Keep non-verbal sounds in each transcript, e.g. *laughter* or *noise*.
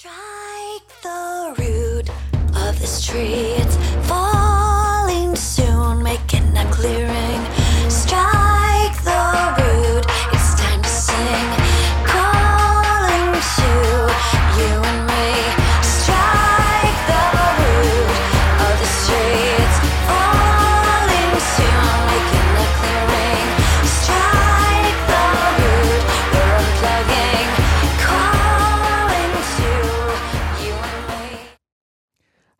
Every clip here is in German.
Strike the root of this tree. It's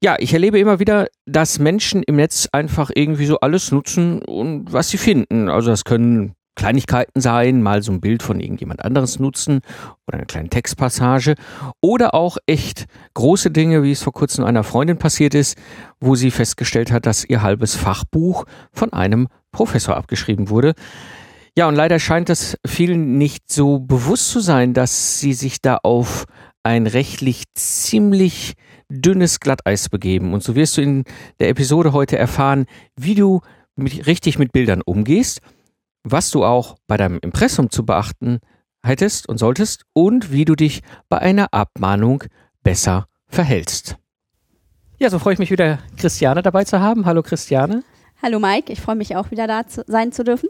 Ja, ich erlebe immer wieder, dass Menschen im Netz einfach irgendwie so alles nutzen und was sie finden. Also das können Kleinigkeiten sein, mal so ein Bild von irgendjemand anderes nutzen oder eine kleine Textpassage oder auch echt große Dinge, wie es vor kurzem einer Freundin passiert ist, wo sie festgestellt hat, dass ihr halbes Fachbuch von einem Professor abgeschrieben wurde. Ja, und leider scheint es vielen nicht so bewusst zu sein, dass sie sich da auf ein rechtlich ziemlich dünnes Glatteis begeben. Und so wirst du in der Episode heute erfahren, wie du mit, richtig mit Bildern umgehst, was du auch bei deinem Impressum zu beachten hättest und solltest und wie du dich bei einer Abmahnung besser verhältst. Ja, so freue ich mich wieder, Christiane dabei zu haben. Hallo Christiane. Hallo Mike, ich freue mich auch wieder da zu, sein zu dürfen.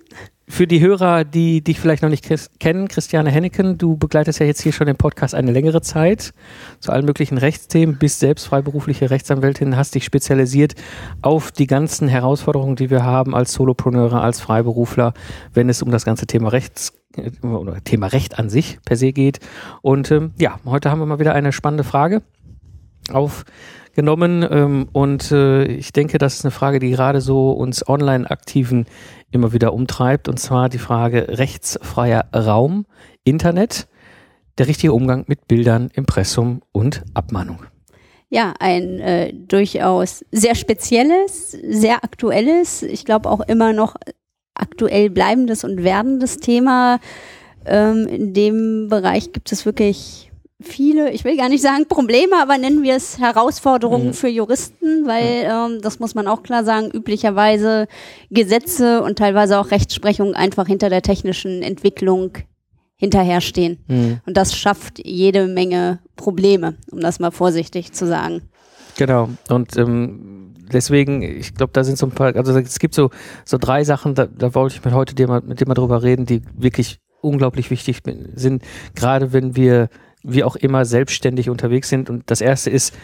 Für die Hörer, die dich vielleicht noch nicht kennen, Christiane Henneken, du begleitest ja jetzt hier schon den Podcast eine längere Zeit zu allen möglichen Rechtsthemen, bist selbst freiberufliche Rechtsanwältin, hast dich spezialisiert auf die ganzen Herausforderungen, die wir haben als Solopreneure, als Freiberufler, wenn es um das ganze Thema Rechts oder Thema Recht an sich per se geht. Und ähm, ja, heute haben wir mal wieder eine spannende Frage aufgenommen ähm, und äh, ich denke, das ist eine Frage, die gerade so uns Online-Aktiven immer wieder umtreibt und zwar die Frage rechtsfreier Raum, Internet, der richtige Umgang mit Bildern, Impressum und Abmahnung. Ja, ein äh, durchaus sehr spezielles, sehr aktuelles, ich glaube auch immer noch aktuell bleibendes und werdendes Thema. Ähm, in dem Bereich gibt es wirklich viele, ich will gar nicht sagen Probleme, aber nennen wir es Herausforderungen Mhm. für Juristen, weil ähm, das muss man auch klar sagen, üblicherweise Gesetze und teilweise auch Rechtsprechung einfach hinter der technischen Entwicklung hinterherstehen. Mhm. Und das schafft jede Menge Probleme, um das mal vorsichtig zu sagen. Genau. Und ähm, deswegen, ich glaube, da sind so ein paar, also es gibt so, so drei Sachen, da, da wollte ich mit heute dir mal, mit dir mal drüber reden, die wirklich unglaublich wichtig sind, gerade wenn wir, wie auch immer, selbstständig unterwegs sind. Und das erste ist,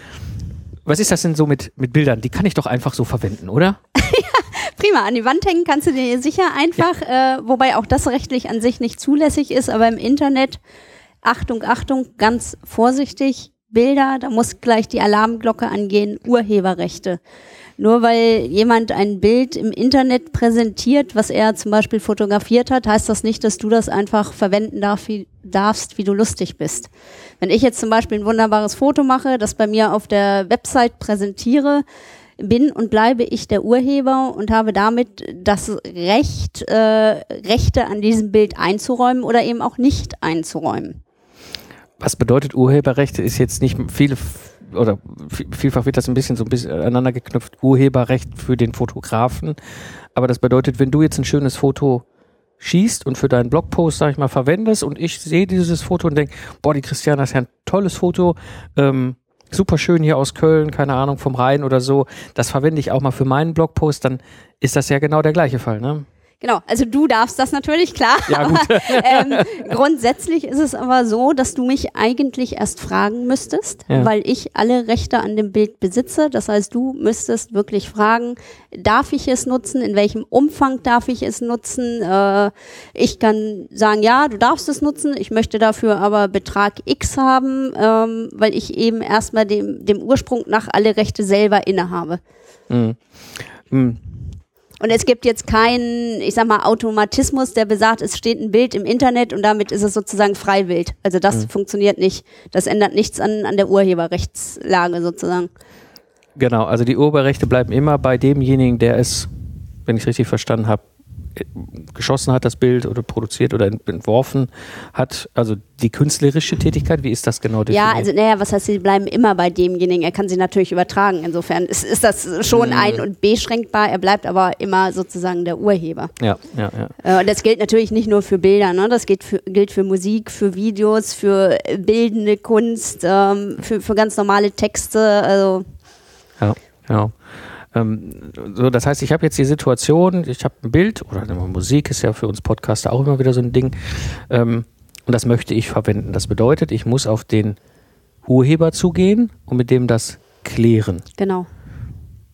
was ist das denn so mit, mit Bildern? Die kann ich doch einfach so verwenden, oder? *laughs* Prima, an die Wand hängen kannst du dir sicher einfach, äh, wobei auch das rechtlich an sich nicht zulässig ist, aber im Internet, Achtung, Achtung, ganz vorsichtig, Bilder, da muss gleich die Alarmglocke angehen, Urheberrechte. Nur weil jemand ein Bild im Internet präsentiert, was er zum Beispiel fotografiert hat, heißt das nicht, dass du das einfach verwenden darf, wie, darfst, wie du lustig bist. Wenn ich jetzt zum Beispiel ein wunderbares Foto mache, das bei mir auf der Website präsentiere, bin und bleibe ich der Urheber und habe damit das Recht, äh, Rechte an diesem Bild einzuräumen oder eben auch nicht einzuräumen. Was bedeutet Urheberrechte? Ist jetzt nicht viele oder vi- vielfach wird das ein bisschen so ein bisschen aneinander geknüpft. Urheberrecht für den Fotografen. Aber das bedeutet, wenn du jetzt ein schönes Foto schießt und für deinen Blogpost, sag ich mal, verwendest und ich sehe dieses Foto und denke, boah, die Christiane, das ist ja ein tolles Foto, ähm, super schön hier aus Köln, keine Ahnung, vom Rhein oder so, das verwende ich auch mal für meinen Blogpost, dann ist das ja genau der gleiche Fall, ne? Genau, also du darfst das natürlich, klar. Ja, gut. ähm, grundsätzlich ist es aber so, dass du mich eigentlich erst fragen müsstest, Ja. weil ich alle Rechte an dem Bild besitze. Das heißt, du müsstest wirklich fragen, darf ich es nutzen? In welchem Umfang darf ich es nutzen? Äh, ich kann sagen, ja, du darfst es nutzen. Ich möchte dafür aber Betrag X haben, ähm, weil ich eben erstmal dem, dem Ursprung nach alle Rechte selber innehabe. Mhm. Mhm. Und es gibt jetzt keinen, ich sag mal, Automatismus, der besagt, es steht ein Bild im Internet und damit ist es sozusagen Freiwild. Also das funktioniert nicht. Das ändert nichts an, an der Urheberrechtslage sozusagen. Genau, also die Urheberrechte bleiben immer bei demjenigen, der es wenn ich richtig verstanden habe, geschossen hat, das Bild oder produziert oder entworfen hat. Also die künstlerische Tätigkeit, wie ist das genau definiert? Ja, also naja, was heißt, sie bleiben immer bei demjenigen. Er kann sie natürlich übertragen. Insofern ist, ist das schon Mhm. ein- und beschränkbar. Er bleibt aber immer sozusagen der Urheber. Ja, ja, ja. Äh, Und das gilt natürlich nicht nur für Bilder, ne? das gilt für, gilt für Musik, für Videos, für äh, bildende Kunst, ähm, für, für ganz normale Texte. Also Ja, genau. Ähm, so, das heißt, ich habe jetzt die Situation, ich habe ein Bild oder Musik ist ja für uns Podcaster auch immer wieder so ein Ding. Ähm, und das möchte ich verwenden. Das bedeutet, ich muss auf den Urheber zugehen und mit dem das klären. genau.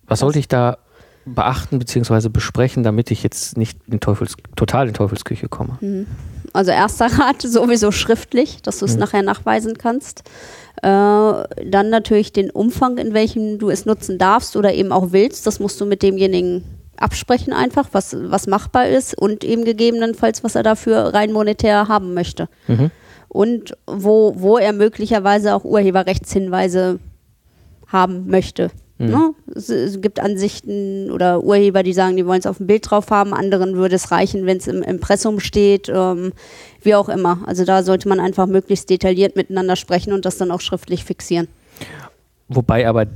Was sollte ich da beachten bzw. besprechen, damit ich jetzt nicht in Teufels, total in Teufelsküche komme? Also erster Rat *laughs* sowieso schriftlich, dass du es Mhm. nachher nachweisen kannst. Äh, dann natürlich den Umfang, in welchem du es nutzen darfst oder eben auch willst. Das musst du mit demjenigen absprechen einfach, was, was machbar ist und eben gegebenenfalls, was er dafür rein monetär haben möchte. Mhm. Und wo, wo er möglicherweise auch Urheberrechtshinweise haben möchte. Ne? Es, es gibt Ansichten oder Urheber, die sagen, die wollen es auf dem Bild drauf haben, anderen würde es reichen, wenn es im Impressum steht, ähm, wie auch immer. Also da sollte man einfach möglichst detailliert miteinander sprechen und das dann auch schriftlich fixieren. Wobei aber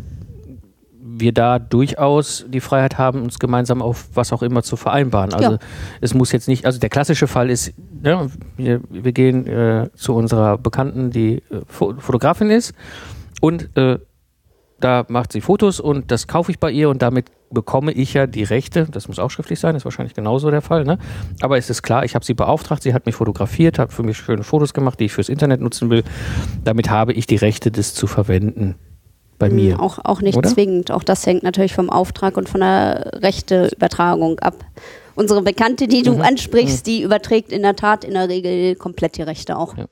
wir da durchaus die Freiheit haben, uns gemeinsam auf was auch immer zu vereinbaren. Also Ja. es muss jetzt nicht, also der klassische Fall ist, ja, wir, wir gehen äh, zu unserer Bekannten, die äh, Fo Fotografin ist und äh, da macht sie Fotos und das kaufe ich bei ihr und damit bekomme ich ja die Rechte, das muss auch schriftlich sein, ist wahrscheinlich genauso der Fall, ne? aber es ist klar, ich habe sie beauftragt, sie hat mich fotografiert, hat für mich schöne Fotos gemacht, die ich fürs Internet nutzen will, damit habe ich die Rechte, das zu verwenden bei mir. Auch, auch nicht Oder? zwingend. Auch das hängt natürlich vom Auftrag und von der Rechteübertragung ab. Unsere Bekannte, die Mhm. du ansprichst, die überträgt in der Tat in der Regel komplett die Rechte auch. Ja.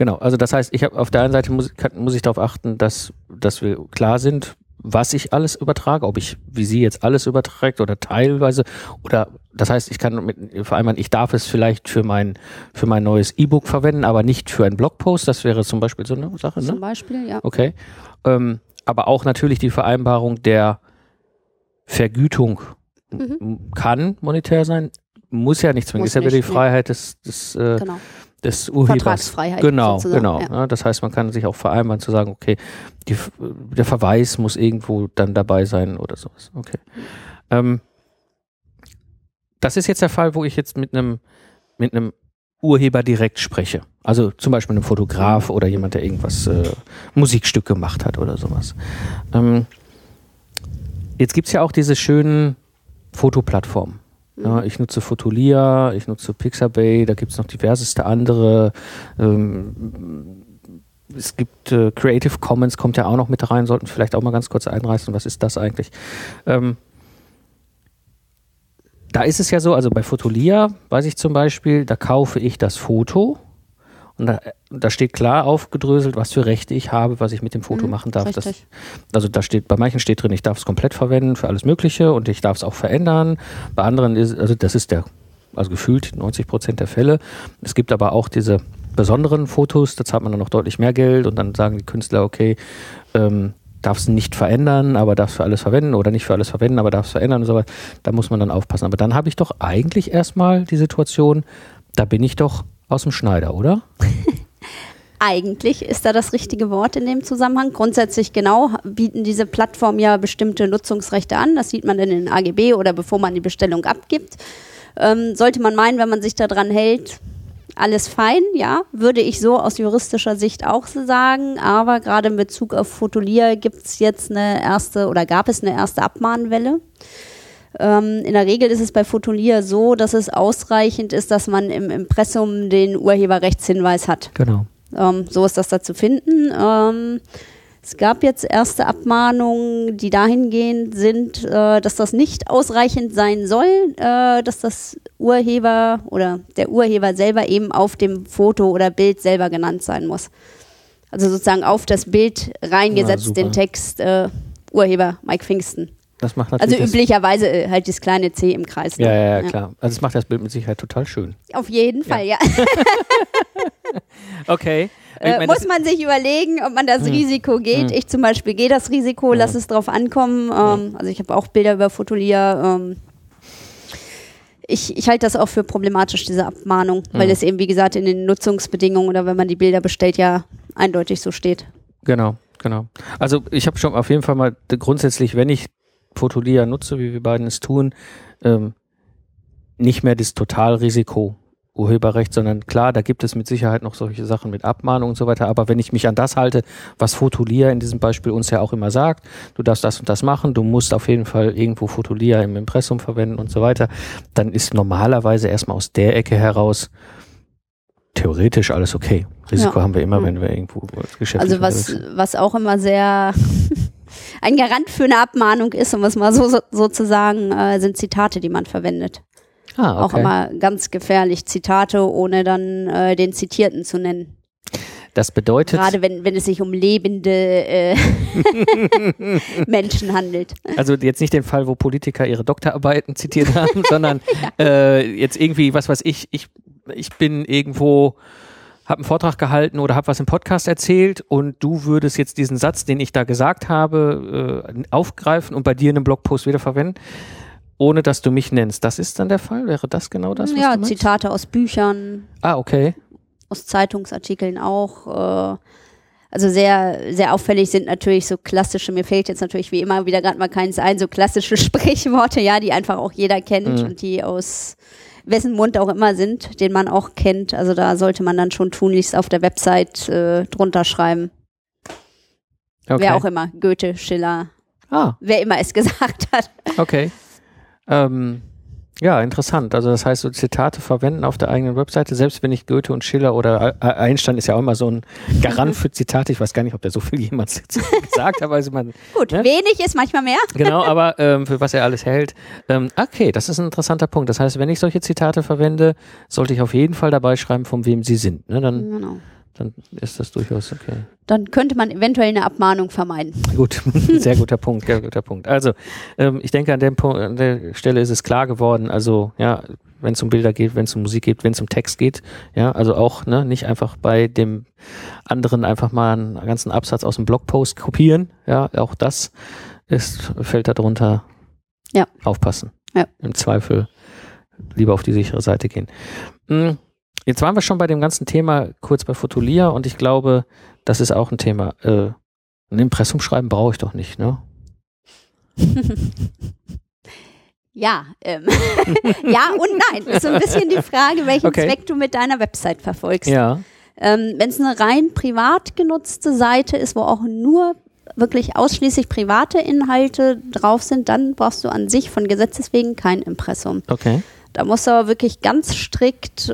Genau, also das heißt, ich habe auf der einen Seite muss, kann, muss ich darauf achten, dass, dass wir klar sind, was ich alles übertrage, ob ich, wie sie jetzt alles überträgt oder teilweise oder das heißt, ich kann mit vereinbaren, ich darf es vielleicht für mein für mein neues E-Book verwenden, aber nicht für einen Blogpost. Das wäre zum Beispiel so eine Sache, Zum ne? Beispiel, ja. Okay. Ähm, aber auch natürlich die Vereinbarung der Vergütung Mhm. Kann monetär sein, muss ja nicht zwingen. Muss ist ja wieder die. Freiheit des, des, äh, Genau. Des Urhebers. Vertragsfreiheit Genau, sozusagen, genau. ja. Ja, das heißt, man kann sich auch vereinbaren zu sagen, okay, die, der Verweis muss irgendwo dann dabei sein oder sowas. Okay. Ähm, das ist jetzt der Fall, wo ich jetzt mit einem mit einem Urheber direkt spreche. Also zum Beispiel einem Fotograf oder jemand, der irgendwas äh, Musikstück gemacht hat oder sowas. Ähm, jetzt gibt's ja auch diese schönen Fotoplattformen. Ja, ich nutze Fotolia, ich nutze Pixabay, da gibt's noch diverseste andere. Ähm, es gibt äh, Creative Commons, kommt ja auch noch mit rein, sollten vielleicht auch mal ganz kurz einreißen, was ist das eigentlich? Ähm, da ist es ja so, also bei Fotolia weiß ich zum Beispiel, da kaufe ich das Foto und da, da steht klar aufgedröselt, was für Rechte ich habe, was ich mit dem Foto Mhm, machen darf. Das, also da steht, bei manchen steht drin, ich darf es komplett verwenden für alles Mögliche und ich darf es auch verändern. Bei anderen ist, also das ist der, also gefühlt 90 Prozent der Fälle. Es gibt aber auch diese besonderen Fotos, da zahlt man dann noch deutlich mehr Geld und dann sagen die Künstler, okay, ähm, darf es nicht verändern, aber darf es für alles verwenden oder nicht für alles verwenden, aber darf es verändern und so weiter. Da muss man dann aufpassen. Aber dann habe ich doch eigentlich erstmal die Situation, da bin ich doch aus dem Schneider, oder? *laughs* Eigentlich ist da das richtige Wort in dem Zusammenhang. Grundsätzlich genau bieten diese Plattformen ja bestimmte Nutzungsrechte an. Das sieht man in den AGB oder bevor man die Bestellung abgibt. Ähm, sollte man meinen, wenn man sich daran hält, alles fein, ja, würde ich so aus juristischer Sicht auch so sagen. Aber gerade in Bezug auf Fotolia gibt es jetzt eine erste oder gab es eine erste Abmahnwelle. Ähm, in der Regel ist es bei Fotolia so, dass es ausreichend ist, dass man im Impressum den Urheberrechtshinweis hat. Genau. Ähm, so ist das da zu finden. Ähm, es gab jetzt erste Abmahnungen, die dahingehend sind, äh, dass das nicht ausreichend sein soll, äh, dass das Urheber oder der Urheber selber eben auf dem Foto oder Bild selber genannt sein muss. Also sozusagen auf das Bild reingesetzt super. den Text äh, Urheber Mike Pfingsten. Das macht Also natürlich das- üblicherweise äh, halt das kleine C im Kreis. ne? Ja, ja, ja, klar. Also es macht das Bild mit Sicherheit total schön. Auf jeden Fall, ja. *laughs* Okay. Äh, muss man sich überlegen, ob man das Hm. Risiko geht. Ich zum Beispiel gehe das Risiko, lass es drauf ankommen. Ähm, Also ich habe auch Bilder über Fotolia. Ähm, ich, ich halte das auch für problematisch, diese Abmahnung, weil Mhm. es eben, wie gesagt, in den Nutzungsbedingungen oder wenn man die Bilder bestellt, ja eindeutig so steht. Genau, genau. Also ich habe schon auf jeden Fall mal grundsätzlich, wenn ich Fotolia nutze, wie wir beiden es tun, ähm, nicht mehr das Totalrisiko Urheberrecht, sondern klar, da gibt es mit Sicherheit noch solche Sachen mit Abmahnung und so weiter. Aber wenn ich mich an das halte, was Fotolia in diesem Beispiel uns ja auch immer sagt, du darfst das und das machen, du musst auf jeden Fall irgendwo Fotolia im Impressum verwenden und so weiter, dann ist normalerweise erstmal aus der Ecke heraus theoretisch alles okay. Risiko Ja. haben wir immer, Mhm. wenn wir irgendwo geschäftlich Also was, was auch immer sehr ein Garant für eine Abmahnung ist, um es mal so, so sozusagen, äh, sind Zitate, die man verwendet. Ah, Auch immer ganz gefährlich, Zitate, ohne dann äh, den Zitierten zu nennen. Das bedeutet, Gerade wenn, wenn es sich um lebende äh, *laughs* *laughs* Menschen handelt. also jetzt nicht den Fall, wo Politiker ihre Doktorarbeiten zitiert haben, *laughs* sondern äh, jetzt irgendwie, was weiß ich, ich, ich bin irgendwo, habe einen Vortrag gehalten oder habe was im Podcast erzählt und du würdest jetzt diesen Satz, den ich da gesagt habe, äh, aufgreifen und bei dir in einem Blogpost wiederverwenden, ohne dass du mich nennst. Das ist dann der Fall? Wäre das genau das? Was ja? Zitate aus Büchern, Ah, okay. aus Zeitungsartikeln auch. Äh, also sehr, sehr auffällig sind natürlich so klassische, mir fällt jetzt natürlich wie immer wieder gerade mal keins ein, so klassische *laughs* Sprichworte, ja, die einfach auch jeder kennt Mhm. und die aus wessen Mund auch immer sind, den man auch kennt. Also da sollte man dann schon tunlichst auf der Website äh, drunter schreiben. okay. Wer auch immer, Goethe, Schiller, Ah, wer immer es *laughs* gesagt hat. Okay. Ähm, ja, interessant. Also das heißt, so Zitate verwenden auf der eigenen Webseite, selbst wenn ich Goethe und Schiller oder Einstein ist ja auch immer so ein Garant für Zitate. Ich weiß gar nicht, ob der so viel jemals *laughs* gesagt hat, also man, Gut, Ne? wenig ist manchmal mehr. genau, *laughs* aber ähm, für was er alles hält. Ähm, okay, das ist ein interessanter Punkt. Das heißt, wenn ich solche Zitate verwende, sollte ich auf jeden Fall dabei schreiben, von wem sie sind. Ne? Dann, Genau. Dann ist das durchaus okay. Dann könnte man eventuell eine Abmahnung vermeiden. Gut, *laughs* sehr guter Punkt, sehr guter Punkt. Also, ähm, ich denke, an, dem Punkt, an der Stelle ist es klar geworden, also, ja, wenn es um Bilder geht, wenn es um Musik geht, wenn es um Text geht, ja, also auch, ne, nicht einfach bei dem anderen einfach mal einen ganzen Absatz aus dem Blogpost kopieren, ja, auch das ist, fällt darunter. Ja. Aufpassen. Ja. Im Zweifel lieber auf die sichere Seite gehen. Mm, Jetzt waren wir schon bei dem ganzen Thema kurz bei Fotolia und ich glaube, das ist auch ein Thema. Äh, ein Impressum schreiben brauche ich doch nicht, ne? *laughs* Ja, ähm, *laughs* ja und nein. Ist so ein bisschen die Frage, welchen Okay. Zweck du mit deiner Website verfolgst. Ja. Ähm, Wenn es eine rein privat genutzte Seite ist, wo auch nur wirklich ausschließlich private Inhalte drauf sind, dann brauchst du an sich von Gesetzes wegen kein Impressum. Okay. Da musst du aber wirklich ganz strikt, äh,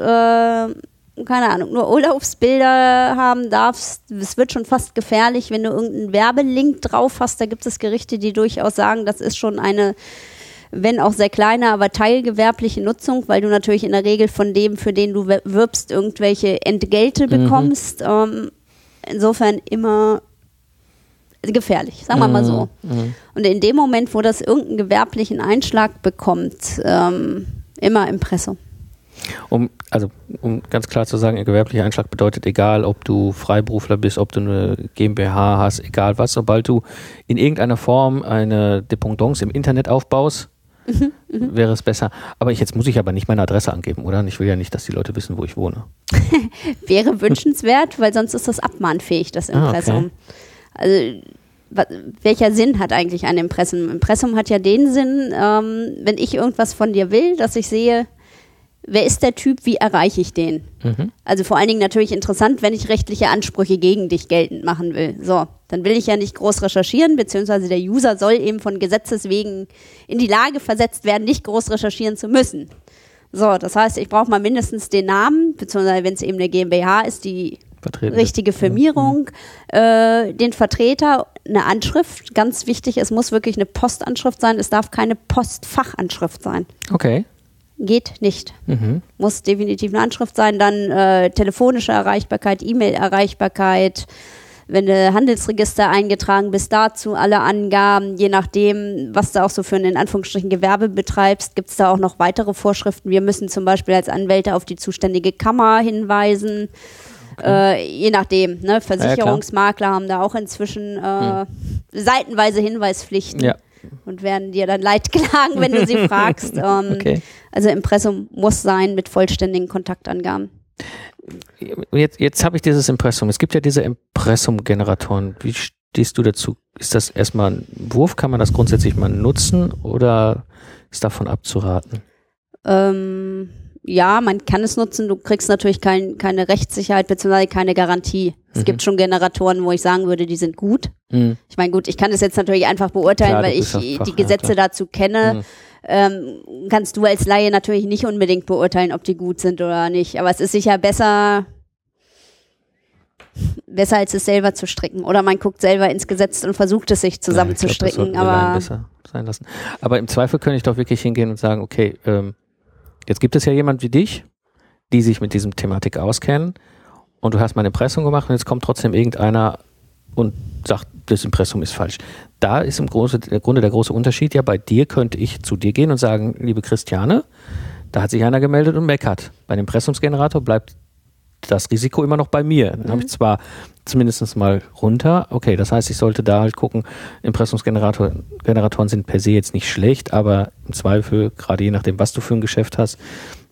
keine Ahnung, nur Urlaubsbilder haben darfst. Es wird schon fast gefährlich, wenn du irgendeinen Werbelink drauf hast. Da gibt es Gerichte, die durchaus sagen, das ist schon eine, wenn auch sehr kleine, aber teilgewerbliche Nutzung, weil du natürlich in der Regel von dem, für den du wirbst, irgendwelche Entgelte bekommst. Ähm, insofern immer gefährlich, sagen wir mal so. Mhm. Und in dem Moment, wo das irgendeinen gewerblichen Einschlag bekommt, ähm, immer Impressum. Um, also, um ganz klar zu sagen, ein gewerblicher Einschlag bedeutet, egal ob du Freiberufler bist, ob du eine GmbH hast, egal was, sobald du in irgendeiner Form eine Dependance im Internet aufbaust, Mhm, wäre es besser. Aber ich, jetzt muss ich aber nicht meine Adresse angeben, oder? Und ich will ja nicht, dass die Leute wissen, wo ich wohne. *laughs* Wäre wünschenswert, weil sonst ist das abmahnfähig, das Ah, Impressum. Also welcher Sinn hat eigentlich ein Impressum? Impressum hat ja den Sinn, ähm, wenn ich irgendwas von dir will, dass ich sehe, wer ist der Typ, wie erreiche ich den? Mhm. Also vor allen Dingen natürlich interessant, wenn ich rechtliche Ansprüche gegen dich geltend machen will. So, dann will ich ja nicht groß recherchieren, beziehungsweise der User soll eben von Gesetzes wegen in die Lage versetzt werden, nicht groß recherchieren zu müssen. So, das heißt, ich brauche mal mindestens den Namen, beziehungsweise wenn es eben eine GmbH ist, die richtige Firmierung, äh, den Vertreter, eine Anschrift, ganz wichtig, es muss wirklich eine Postanschrift sein, es darf keine Postfachanschrift sein. Okay. Geht nicht Mhm. muss definitiv eine Anschrift sein, dann äh, telefonische Erreichbarkeit, E-Mail-Erreichbarkeit, wenn du Handelsregister eingetragen bist, dazu alle Angaben, je nachdem, was du auch so für ein in Anführungsstrichen Gewerbe betreibst, gibt es da auch noch weitere Vorschriften. Wir müssen zum Beispiel als Anwälte auf die zuständige Kammer hinweisen. Äh, je nachdem, ne? Versicherungsmakler haben da auch inzwischen äh, seitenweise Hinweispflichten Ja. und werden dir dann Leid *laughs* klagen, wenn du sie fragst. *laughs* Ähm, Okay. Also Impressum muss sein mit vollständigen Kontaktangaben. Jetzt, jetzt habe ich dieses Impressum. Es gibt ja diese Impressum-Generatoren. Wie stehst du dazu? Ist das erstmal ein Wurf? Kann man das grundsätzlich mal nutzen oder ist davon abzuraten? Ähm, ja, man kann es nutzen. Du kriegst natürlich kein, keine Rechtssicherheit bzw. keine Garantie. Es Mhm. gibt schon Generatoren, wo ich sagen würde, die sind gut. Mhm. Ich meine, gut, ich kann es jetzt natürlich einfach beurteilen, Klar, weil ich ja die Fachmann, Gesetze klar. dazu kenne. Mhm. Ähm, kannst du als Laie natürlich nicht unbedingt beurteilen, ob die gut sind oder nicht. Aber es ist sicher besser, besser als es selber zu stricken. Oder man guckt selber ins Gesetz und versucht es sich Ja, ich zusammenzustricken. Laien aber besser sein lassen. Aber im Zweifel könnte ich doch wirklich hingehen und sagen, okay, ähm, jetzt gibt es ja jemand wie dich, die sich mit diesem Thematik auskennen und du hast mal eine Impressum gemacht und jetzt kommt trotzdem irgendeiner und sagt, das Impressum ist falsch. Da ist im Grunde der große Unterschied. Ja, bei dir könnte ich zu dir gehen und sagen, liebe Christiane, da hat sich einer gemeldet und meckert. Bei dem Impressumsgenerator bleibt das Risiko immer noch bei mir. Dann habe ich zwar zumindest mal runter, okay, das heißt, ich sollte da halt gucken, Impressumsgeneratoren Generatoren sind per se jetzt nicht schlecht, aber im Zweifel, gerade je nachdem, was du für ein Geschäft hast,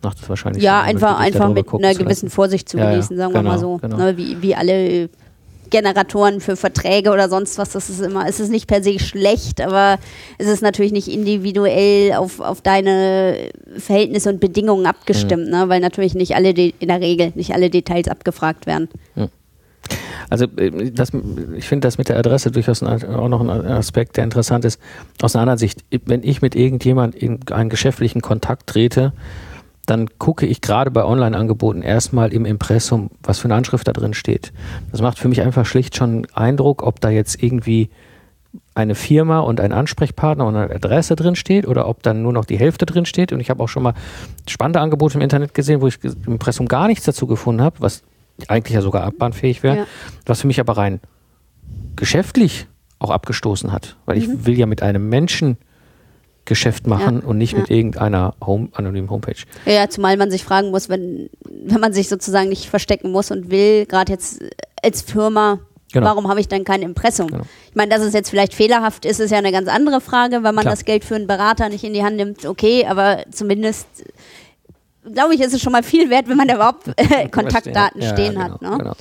macht es wahrscheinlich ja, einfach, einfach mit einer lassen. gewissen Vorsicht zu Ja, ja, genießen, sagen wir genau, mal so. genau. Ne, wie, wie alle Generatoren für Verträge oder sonst was, das ist immer, es ist nicht per se schlecht, aber es ist natürlich nicht individuell auf, auf deine Verhältnisse und Bedingungen Mhm. abgestimmt, ne? weil natürlich nicht alle, in der Regel, nicht alle Details abgefragt werden. Also äh, das, ich finde das mit der Adresse durchaus auch noch ein Aspekt, der interessant ist. Aus einer anderen Sicht, wenn ich mit irgendjemand in einen geschäftlichen Kontakt trete, dann gucke ich gerade bei Online-Angeboten erstmal im Impressum, was für eine Anschrift da drin steht. Das macht für mich einfach schlicht schon Eindruck, ob da jetzt irgendwie eine Firma und ein Ansprechpartner und eine Adresse drin steht oder ob dann nur noch die Hälfte drin steht. Und ich habe auch schon mal spannende Angebote im Internet gesehen, wo ich im Impressum gar nichts dazu gefunden habe, was eigentlich ja sogar abbahnfähig wäre, Ja. was für mich aber rein geschäftlich auch abgestoßen hat, weil ich will ja mit einem Menschen Geschäft machen und nicht ja. mit irgendeiner Home, anonymen Homepage. Ja, Ja, zumal man sich fragen muss, wenn, wenn man sich sozusagen nicht verstecken muss und will, gerade jetzt als Firma, Genau. warum habe ich dann kein Impressum? Genau. Ich meine, dass es jetzt vielleicht fehlerhaft ist, ist ja eine ganz andere Frage, weil man Klar. das Geld für einen Berater nicht in die Hand nimmt, okay, aber zumindest glaube ich, ist es schon mal viel wert, wenn man da überhaupt äh, Kontaktdaten Ja, stehen genau, hat. Ne?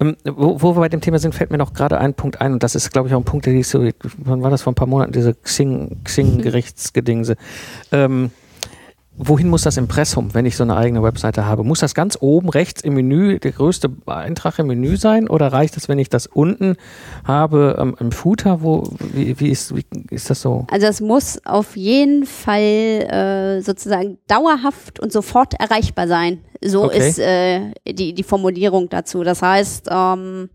Ähm, wo, wo wir bei dem Thema sind, fällt mir noch gerade ein Punkt ein und das ist, glaube ich, auch ein Punkt, der ist so, wann war das vor ein paar Monaten, diese Xing, Xing-Gerichtsgedingse. Ähm, wohin muss das Impressum, wenn ich so eine eigene Webseite habe? Muss das ganz oben rechts im Menü, der größte Eintrag im Menü sein oder reicht es, wenn ich das unten habe ähm, im Footer? Wo, wie, wie, ist, wie ist das so? Also es muss auf jeden Fall äh, sozusagen dauerhaft und sofort erreichbar sein. So Okay. ist äh, die, die Formulierung dazu. Das heißt, ähm,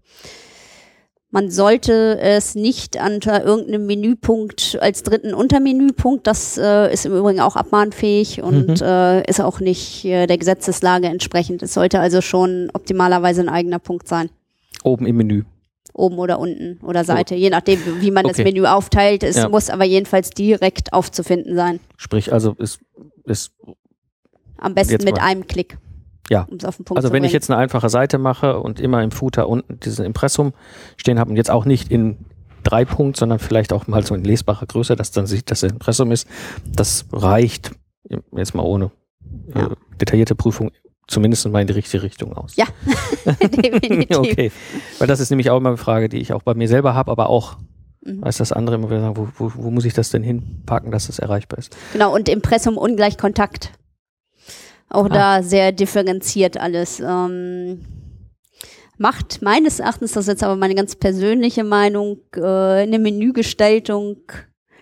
man sollte es nicht unter irgendeinem Menüpunkt als dritten Untermenüpunkt, das äh, ist im Übrigen auch abmahnfähig und äh, ist auch nicht äh, der Gesetzeslage entsprechend. Es sollte also schon optimalerweise ein eigener Punkt sein. Oben im Menü. Oben oder unten oder Seite, je nachdem, wie man das Okay. Menü aufteilt. Es Ja. muss aber jedenfalls direkt aufzufinden sein. Sprich, also ist, ist Am besten mit mal. einem Klick. Ja. Um Also wenn ich jetzt eine einfache Seite mache und immer im Footer unten diesen Impressum stehen habe und jetzt auch nicht in drei Punkt, sondern vielleicht auch mal so in lesbarer Größe, dass dann sieht, dass das Impressum ist, das reicht jetzt mal ohne äh, Ja. detaillierte Prüfung zumindest mal in die richtige Richtung aus. Ja, *laughs* *laughs* definitiv. okay, weil das ist nämlich auch immer eine Frage, die ich auch bei mir selber habe, aber auch Mhm. weiß das andere immer wieder sagen, wo, wo, wo muss ich das denn hinpacken, dass es erreichbar ist? Genau, und Impressum ungleich Kontakt. Auch Ah. da sehr differenziert alles. Ähm, macht meines Erachtens, das ist jetzt aber meine ganz persönliche Meinung, äh, eine Menügestaltung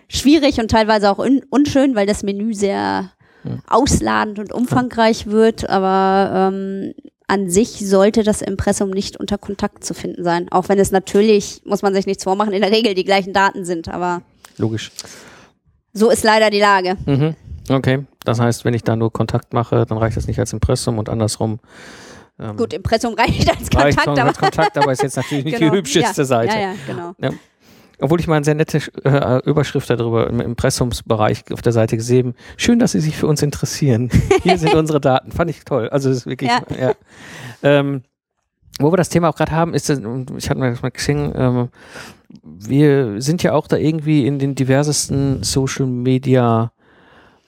schwierig und teilweise auch un unschön, weil das Menü sehr Hm. ausladend und umfangreich wird, aber ähm, an sich sollte das Impressum nicht unter Kontakt zu finden sein. Auch wenn es natürlich, muss man sich nichts vormachen, in der Regel die gleichen Daten sind, aber Logisch. so ist leider die Lage. Mhm. Okay, das heißt, wenn ich da nur Kontakt mache, dann reicht das nicht als Impressum und andersrum. Ähm, Gut, Impressum reicht als reicht Kontakt, schon aber als Kontakt, aber ist jetzt natürlich nicht Genau. die hübscheste ja, Seite. Ja, ja, genau. Obwohl ich mal eine sehr nette äh, Überschrift darüber im Impressumsbereich auf der Seite gesehen. Schön, dass Sie sich für uns interessieren. Hier sind *laughs* unsere Daten. Fand ich toll. Also das ist wirklich. Ja. Ja. Ähm, wo wir das Thema auch gerade haben, ist und ich hatte mir das mal gesehen, ähm, wir sind ja auch da irgendwie in den diversesten Social Media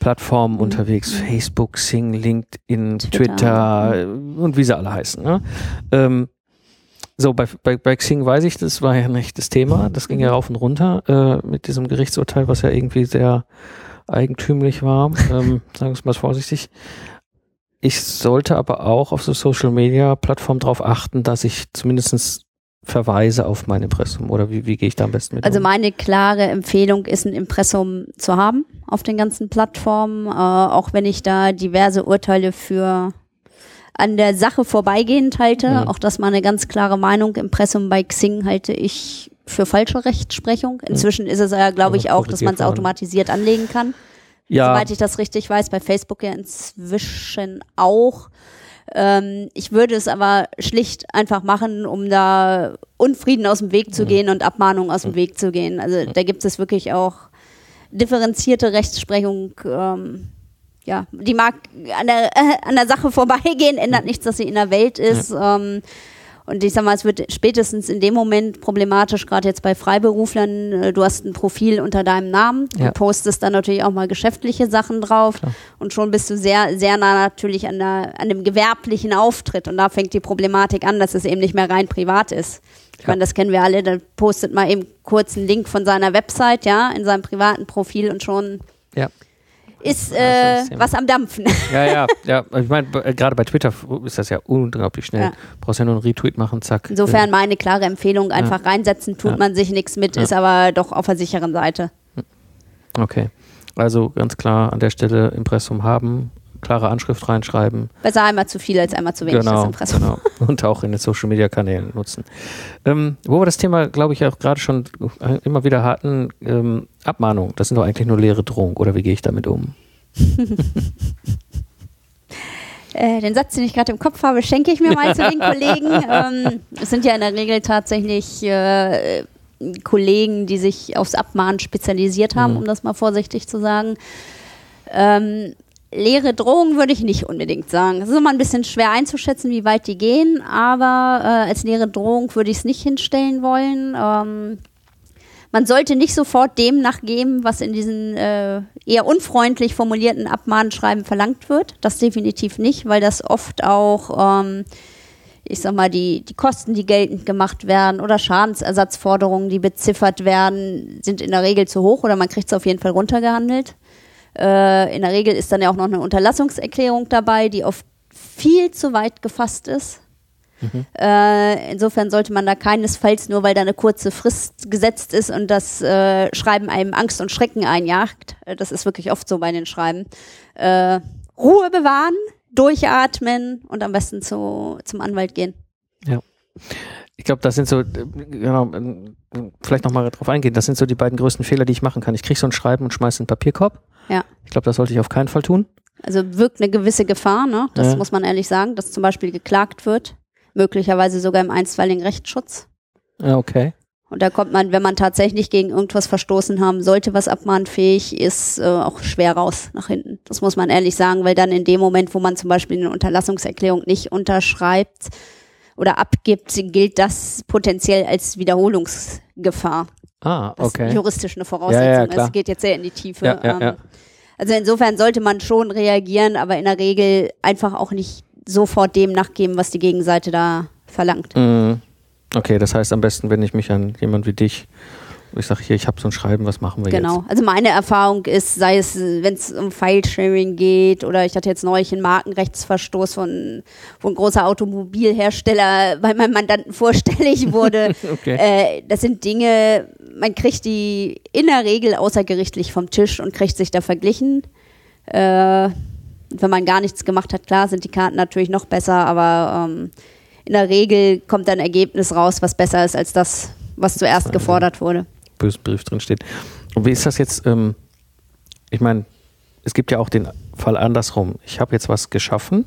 Plattformen unterwegs, Facebook, Sing, LinkedIn, Twitter, Twitter. äh, und wie sie alle heißen. Ne? Ähm, so, bei, bei, bei Xing weiß ich, das war ja nicht das Thema. Das ging ja rauf und runter äh, mit diesem Gerichtsurteil, was ja irgendwie sehr eigentümlich war, ähm, *laughs* sagen wir es mal vorsichtig. Ich sollte aber auch auf so Social Media Plattformen darauf achten, dass ich zumindestens verweise auf mein Impressum oder wie, wie gehe ich da am besten mit Also um? meine klare Empfehlung ist, ein Impressum zu haben auf den ganzen Plattformen, äh, auch wenn ich da diverse Urteile für an der Sache vorbeigehend halte. Mhm. Auch das mal eine ganz klare Meinung. Impressum bei Xing halte ich für falsche Rechtsprechung. Inzwischen ist es ja, glaube Aber ich, auch, dass man es automatisiert anlegen kann. ja, Soweit ich das richtig weiß, bei Facebook ja inzwischen auch. Ähm, ich würde es aber schlicht einfach machen, um da Unfrieden aus dem Weg zu gehen und Abmahnungen aus dem Weg zu gehen. Also da gibt es wirklich auch differenzierte Rechtsprechung. Ähm, ja, die mag an der, äh, *laughs* an der Sache vorbeigehen, ändert nichts, dass sie in der Welt ist. Ähm, und ich sag mal, es wird spätestens in dem Moment problematisch, gerade jetzt bei Freiberuflern. äh, Du hast ein Profil unter deinem Namen, Ja. du postest dann natürlich auch mal geschäftliche Sachen drauf und schon bist du sehr, sehr nah natürlich an, der, an dem gewerblichen Auftritt. Und da fängt die Problematik an, dass es eben nicht mehr rein privat ist. Ich meine, das kennen wir alle, da postet man eben kurz einen Link von seiner Website, ja, in seinem privaten Profil und schon ja. Ist Ja, äh, ja- was am Dampfen. *laughs* Ja, ja, ja. Ich meine, äh, gerade bei Twitter ist das ja unglaublich schnell. Ja. Brauchst ja nur einen Retweet machen, zack. Insofern meine klare Empfehlung, einfach reinsetzen, tut Ja. man sich nichts mit, Ja. ist aber doch auf der sicheren Seite. Äh, Okay. Also ganz klar an der Stelle Impressum haben, klare Anschrift reinschreiben. Besser einmal zu viel als einmal zu wenig, das genau, Impressum. genau. *laughs* Und auch in den Social Media Kanälen nutzen. Ähm, wo wir das Thema, glaube ich, auch gerade schon immer wieder hatten, ähm, Abmahnung. Das sind doch eigentlich nur leere Drohungen. Oder wie gehe ich damit um? *laughs* Äh, den Satz, den ich gerade im Kopf habe, schenke ich mir mal zu den *laughs* Kollegen. Ähm, es sind ja in der Regel tatsächlich äh, Kollegen, die sich aufs Abmahnen spezialisiert haben, Mhm. um das mal vorsichtig zu sagen. Ähm, leere Drohungen würde ich nicht unbedingt sagen. Es ist immer ein bisschen schwer einzuschätzen, wie weit die gehen, aber äh, als leere Drohung würde ich es nicht hinstellen wollen. Ähm, man sollte nicht sofort dem nachgeben, was in diesen äh, eher unfreundlich formulierten Abmahnschreiben verlangt wird. Das definitiv nicht, weil das oft auch, ähm, ich sag mal, die, die Kosten, die geltend gemacht werden oder Schadensersatzforderungen, die beziffert werden, sind in der Regel zu hoch oder man kriegt es auf jeden Fall runtergehandelt. Äh, in der Regel ist dann ja auch noch eine Unterlassungserklärung dabei, die oft viel zu weit gefasst ist. Äh, insofern sollte man da keinesfalls, nur weil da eine kurze Frist gesetzt ist und das äh, Schreiben einem Angst und Schrecken einjagt, äh, das ist wirklich oft so bei den Schreiben, äh, Ruhe bewahren, durchatmen und am besten zu, zum Anwalt gehen. Ich glaube, das sind so, genau, ähm, vielleicht nochmal drauf eingehen, das sind so die beiden größten Fehler, die ich machen kann. Ich kriege so ein Schreiben und schmeiße in den Papierkorb. Ja. Ich glaube, das sollte ich auf keinen Fall tun. Also wirkt eine gewisse Gefahr, ne? das Ja. muss man ehrlich sagen, dass zum Beispiel geklagt wird, möglicherweise sogar im einstweiligen Rechtsschutz. Ja, okay. Und da kommt man, wenn man tatsächlich gegen irgendwas verstoßen haben sollte, was abmahnfähig ist, äh, auch schwer raus nach hinten. Das muss man ehrlich sagen, weil dann in dem Moment, wo man zum Beispiel eine Unterlassungserklärung nicht unterschreibt oder abgibt, gilt das potenziell als Wiederholungsgefahr. Ah, okay. juristisch eine Voraussetzung Ja, ja, ist. Geht jetzt sehr in die Tiefe. Ja, ja, Ähm, ja. Also insofern sollte man schon reagieren, aber in der Regel einfach auch nicht sofort dem nachgeben, was die Gegenseite da verlangt. Mhm. Okay, das heißt am besten, wenn ich mich an jemand wie dich, ich sage hier, ich habe so ein Schreiben, was machen wir Genau. Also meine Erfahrung ist, sei es, wenn es um File-Sharing geht oder ich hatte jetzt neulich einen Markenrechtsverstoß von, wo ein großer Automobilhersteller *laughs* bei meinem Mandanten vorstellig wurde. jetzt? *laughs* Okay. äh, das sind Dinge, man kriegt die in der Regel außergerichtlich vom Tisch und kriegt sich da verglichen. Äh, wenn man gar nichts gemacht hat, klar, sind die Karten natürlich noch besser, aber ähm, in der Regel kommt dann ein Ergebnis raus, was besser ist als das, was zuerst Wahnsinn. gefordert wurde. bösen Brief drin steht. Und wie ist das jetzt? Ähm, ich meine, es gibt ja auch den Fall andersrum. Ich habe jetzt was geschaffen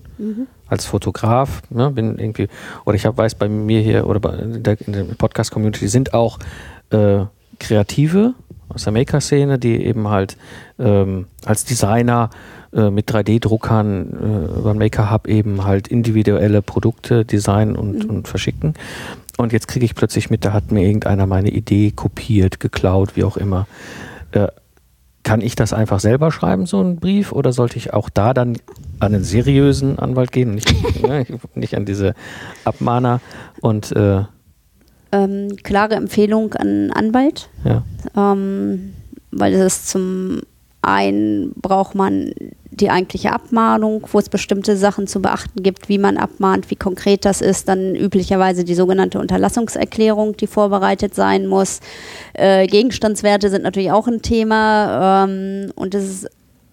als Fotograf, ne, bin irgendwie, oder ich hab, weiß bei mir hier oder bei, in der, der Podcast-Community sind auch äh, Kreative aus der Maker-Szene, die eben halt ähm, als Designer äh, mit 3D-Druckern äh, über den Maker-Hub eben halt individuelle Produkte designen und, und verschicken. Und jetzt kriege ich plötzlich mit, da hat mir irgendeiner meine Idee kopiert, geklaut, wie auch immer. Äh, kann ich das einfach selber schreiben, so einen Brief, oder sollte ich auch da dann an einen seriösen Anwalt gehen, nicht, *laughs* ne, nicht an diese Abmahner und äh, Ähm, klare Empfehlung an Anwalt. ja, ähm, weil es zum einen braucht man die eigentliche Abmahnung, wo es bestimmte Sachen zu beachten gibt, wie man abmahnt, wie konkret das ist, dann üblicherweise die sogenannte Unterlassungserklärung, die vorbereitet sein muss. Äh, Gegenstandswerte sind natürlich auch ein Thema ähm, und es ist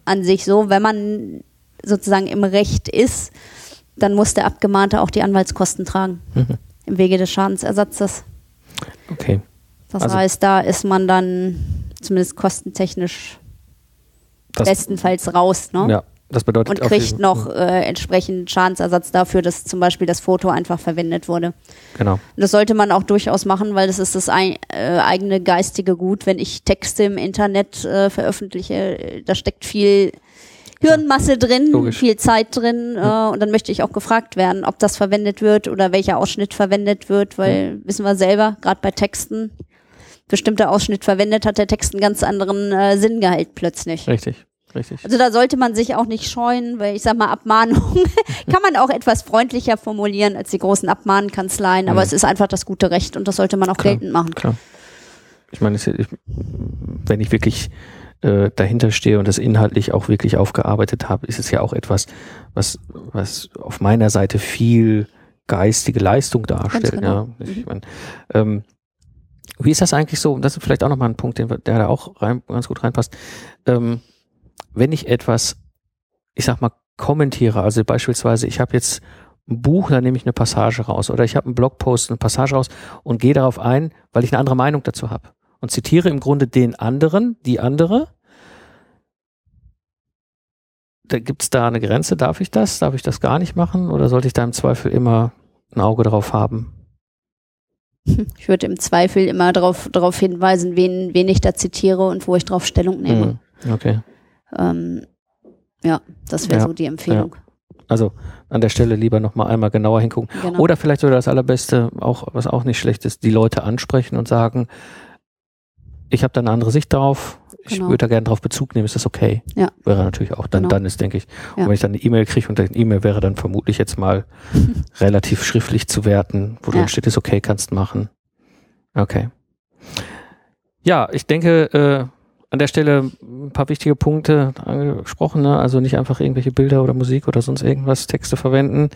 an sich so, wenn man sozusagen im Recht ist, dann muss der Abgemahnte auch die Anwaltskosten tragen Mhm. im Wege des Schadensersatzes. Okay. Das Also- heißt, da ist man dann zumindest kostentechnisch bestenfalls raus ne? ja, das bedeutet und kriegt noch äh, entsprechend Schadensersatz dafür, dass zum Beispiel das Foto einfach verwendet wurde. Genau. Und das sollte man auch durchaus machen, weil das ist das ein, äh, eigene geistige Gut. Wenn ich Texte im Internet äh, veröffentliche, äh, da steckt viel Hirnmasse drin, Logisch. viel Zeit drin äh, und dann möchte ich auch gefragt werden, ob das verwendet wird oder welcher Ausschnitt verwendet wird, weil wissen wir selber, gerade bei Texten, bestimmter Ausschnitt verwendet, hat der Text einen ganz anderen äh, Sinngehalt plötzlich. Richtig, richtig. Also da sollte man sich auch nicht scheuen, weil ich sag mal, Abmahnung *laughs* kann man auch etwas freundlicher formulieren als die großen Abmahnkanzleien, aber Mhm. es ist einfach das gute Recht und das sollte man auch Klar. geltend machen. Klar. Ich meine, wenn ich wirklich äh, dahinter stehe und das inhaltlich auch wirklich aufgearbeitet habe, ist es ja auch etwas, was, was auf meiner Seite viel geistige Leistung darstellt. genau. Ja. Ich meine, ähm, wie ist das eigentlich so? Das ist vielleicht auch nochmal ein Punkt, den, der da auch rein, ganz gut reinpasst. Ähm, wenn ich etwas, ich sag mal, kommentiere, also beispielsweise, ich habe jetzt ein Buch, da nehme ich eine Passage raus oder ich habe einen Blogpost, eine Passage raus und gehe darauf ein, weil ich eine andere Meinung dazu habe und zitiere im Grunde den anderen, die andere. Da gibt es da eine Grenze, darf ich das? Darf ich das gar nicht machen oder sollte ich da im Zweifel immer ein Auge drauf haben? *laughs* Ich würde im Zweifel immer darauf hinweisen, wen, wen ich da zitiere und wo ich drauf Stellung nehme. Hm, Okay. Ähm, ja, das wäre Ja, so die Empfehlung. Also an der Stelle lieber nochmal einmal genauer hingucken. Genau. Oder vielleicht sogar das Allerbeste, auch, was auch nicht schlecht ist, die Leute ansprechen und sagen, ich habe da eine andere Sicht drauf, ich Genau. würde da gerne drauf Bezug nehmen, ist das okay? Ja. Wäre natürlich auch, dann, Genau. dann ist, denke ich. Ja. Und wenn ich dann eine E-Mail kriege und eine E-Mail wäre dann vermutlich jetzt mal *laughs* relativ schriftlich zu werten, wo Ja. drin steht, ist okay, kannst machen. Okay. Ja, ich denke, äh, an der Stelle ein paar wichtige Punkte angesprochen, ne? also nicht einfach irgendwelche Bilder oder Musik oder sonst irgendwas, Texte verwenden.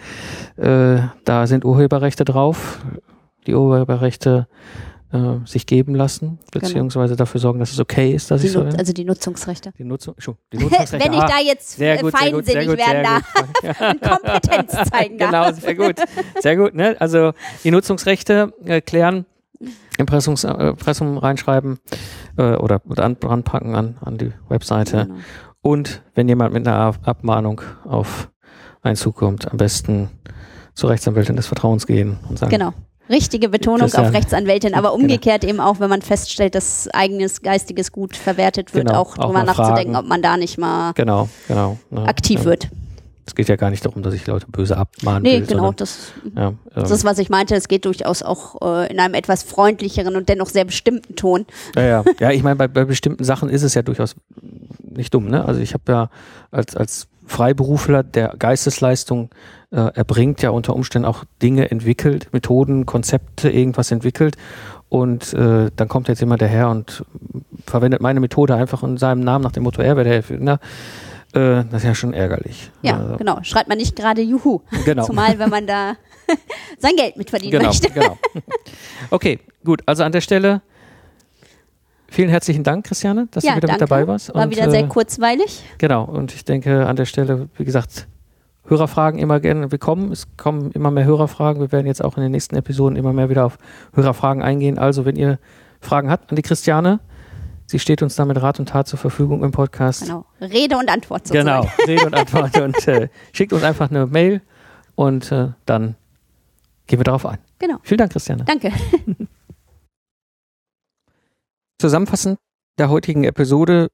Äh, da sind Urheberrechte drauf, die Urheberrechte äh, sich geben lassen, beziehungsweise dafür sorgen, dass es okay ist, dass die ich so also die Nutzungsrechte. die Nutzung, die Nutzungsrechte. *laughs* Wenn ich ah, da jetzt äh, gut, feinsinnig gut, werden darf *laughs* und Kompetenz *laughs* zeigen darf. Genau, sehr gut. Sehr gut, ne? Also die Nutzungsrechte äh, klären, Impressungs, äh, Impressum reinschreiben äh, oder an, ranpacken an, an die Webseite. Genau. Und wenn jemand mit einer Ab- Abmahnung auf einen zukommt, am besten zur Rechtsanwältin des Vertrauens gehen und sagen, Genau. Richtige Betonung Christian. auf Rechtsanwältin, aber Genau. umgekehrt eben auch, wenn man feststellt, dass eigenes geistiges Gut verwertet wird, Genau, auch mal nachzudenken, fragen. ob man da nicht mal genau, genau. ne, aktiv ja. wird. Es geht ja gar nicht darum, dass ich Leute böse abmahnen Nee, will, genau, sondern, das, ja, ähm, das ist, was ich meinte. Es geht durchaus auch äh, in einem etwas freundlicheren und dennoch sehr bestimmten Ton. Ja, ja. ja ich meine, bei, bei bestimmten Sachen ist es ja durchaus nicht dumm. Ne? Also ich habe ja als, als Freiberufler, der Geistesleistung äh, erbringt, ja unter Umständen auch Dinge entwickelt, Methoden, Konzepte, irgendwas entwickelt. Und äh, dann kommt jetzt jemand daher und verwendet meine Methode einfach in seinem Namen nach dem Motto, er wäre der Erfinder. Äh, das ist ja schon ärgerlich. Ja, Also, genau. Schreibt man nicht gerade Juhu. genau. Zumal, wenn man da *laughs* sein Geld mit verdienen Genau, möchte. genau. *laughs* Okay, gut. Also an der Stelle vielen herzlichen Dank, Christiane, dass Ja, du wieder danke. mit dabei warst. War Und, wieder äh, sehr kurzweilig. Genau, und ich denke an der Stelle, wie gesagt, Hörerfragen immer gerne willkommen. Es kommen immer mehr Hörerfragen. Wir werden jetzt auch in den nächsten Episoden immer mehr wieder auf Hörerfragen eingehen. Also, wenn ihr Fragen habt an die Christiane, sie steht uns da mit Rat und Tat zur Verfügung im Podcast. Genau. Rede und Antwort sozusagen. Genau, Rede und Antwort und äh, schickt uns einfach eine Mail und äh, dann gehen wir darauf ein. Genau. Vielen Dank, Christiane. Danke. *laughs* Zusammenfassend der heutigen Episode,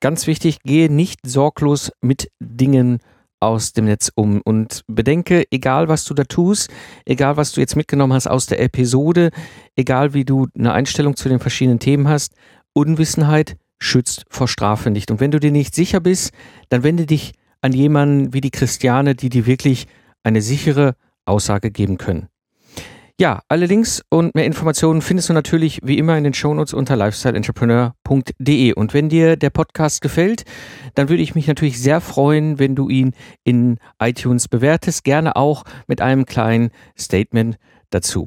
ganz wichtig, gehe nicht sorglos mit Dingen aus dem Netz um und bedenke, egal was du da tust, egal was du jetzt mitgenommen hast aus der Episode, egal wie du eine Einstellung zu den verschiedenen Themen hast, Unwissenheit schützt vor Strafe nicht. Und wenn du dir nicht sicher bist, dann wende dich an jemanden wie die Christiane, die dir wirklich eine sichere Aussage geben können. Ja, alle Links und mehr Informationen findest du natürlich wie immer in den Shownotes unter lifestyleentrepreneur.de. Und wenn dir der Podcast gefällt, dann würde ich mich natürlich sehr freuen, wenn du ihn in iTunes bewertest, gerne auch mit einem kleinen Statement dazu.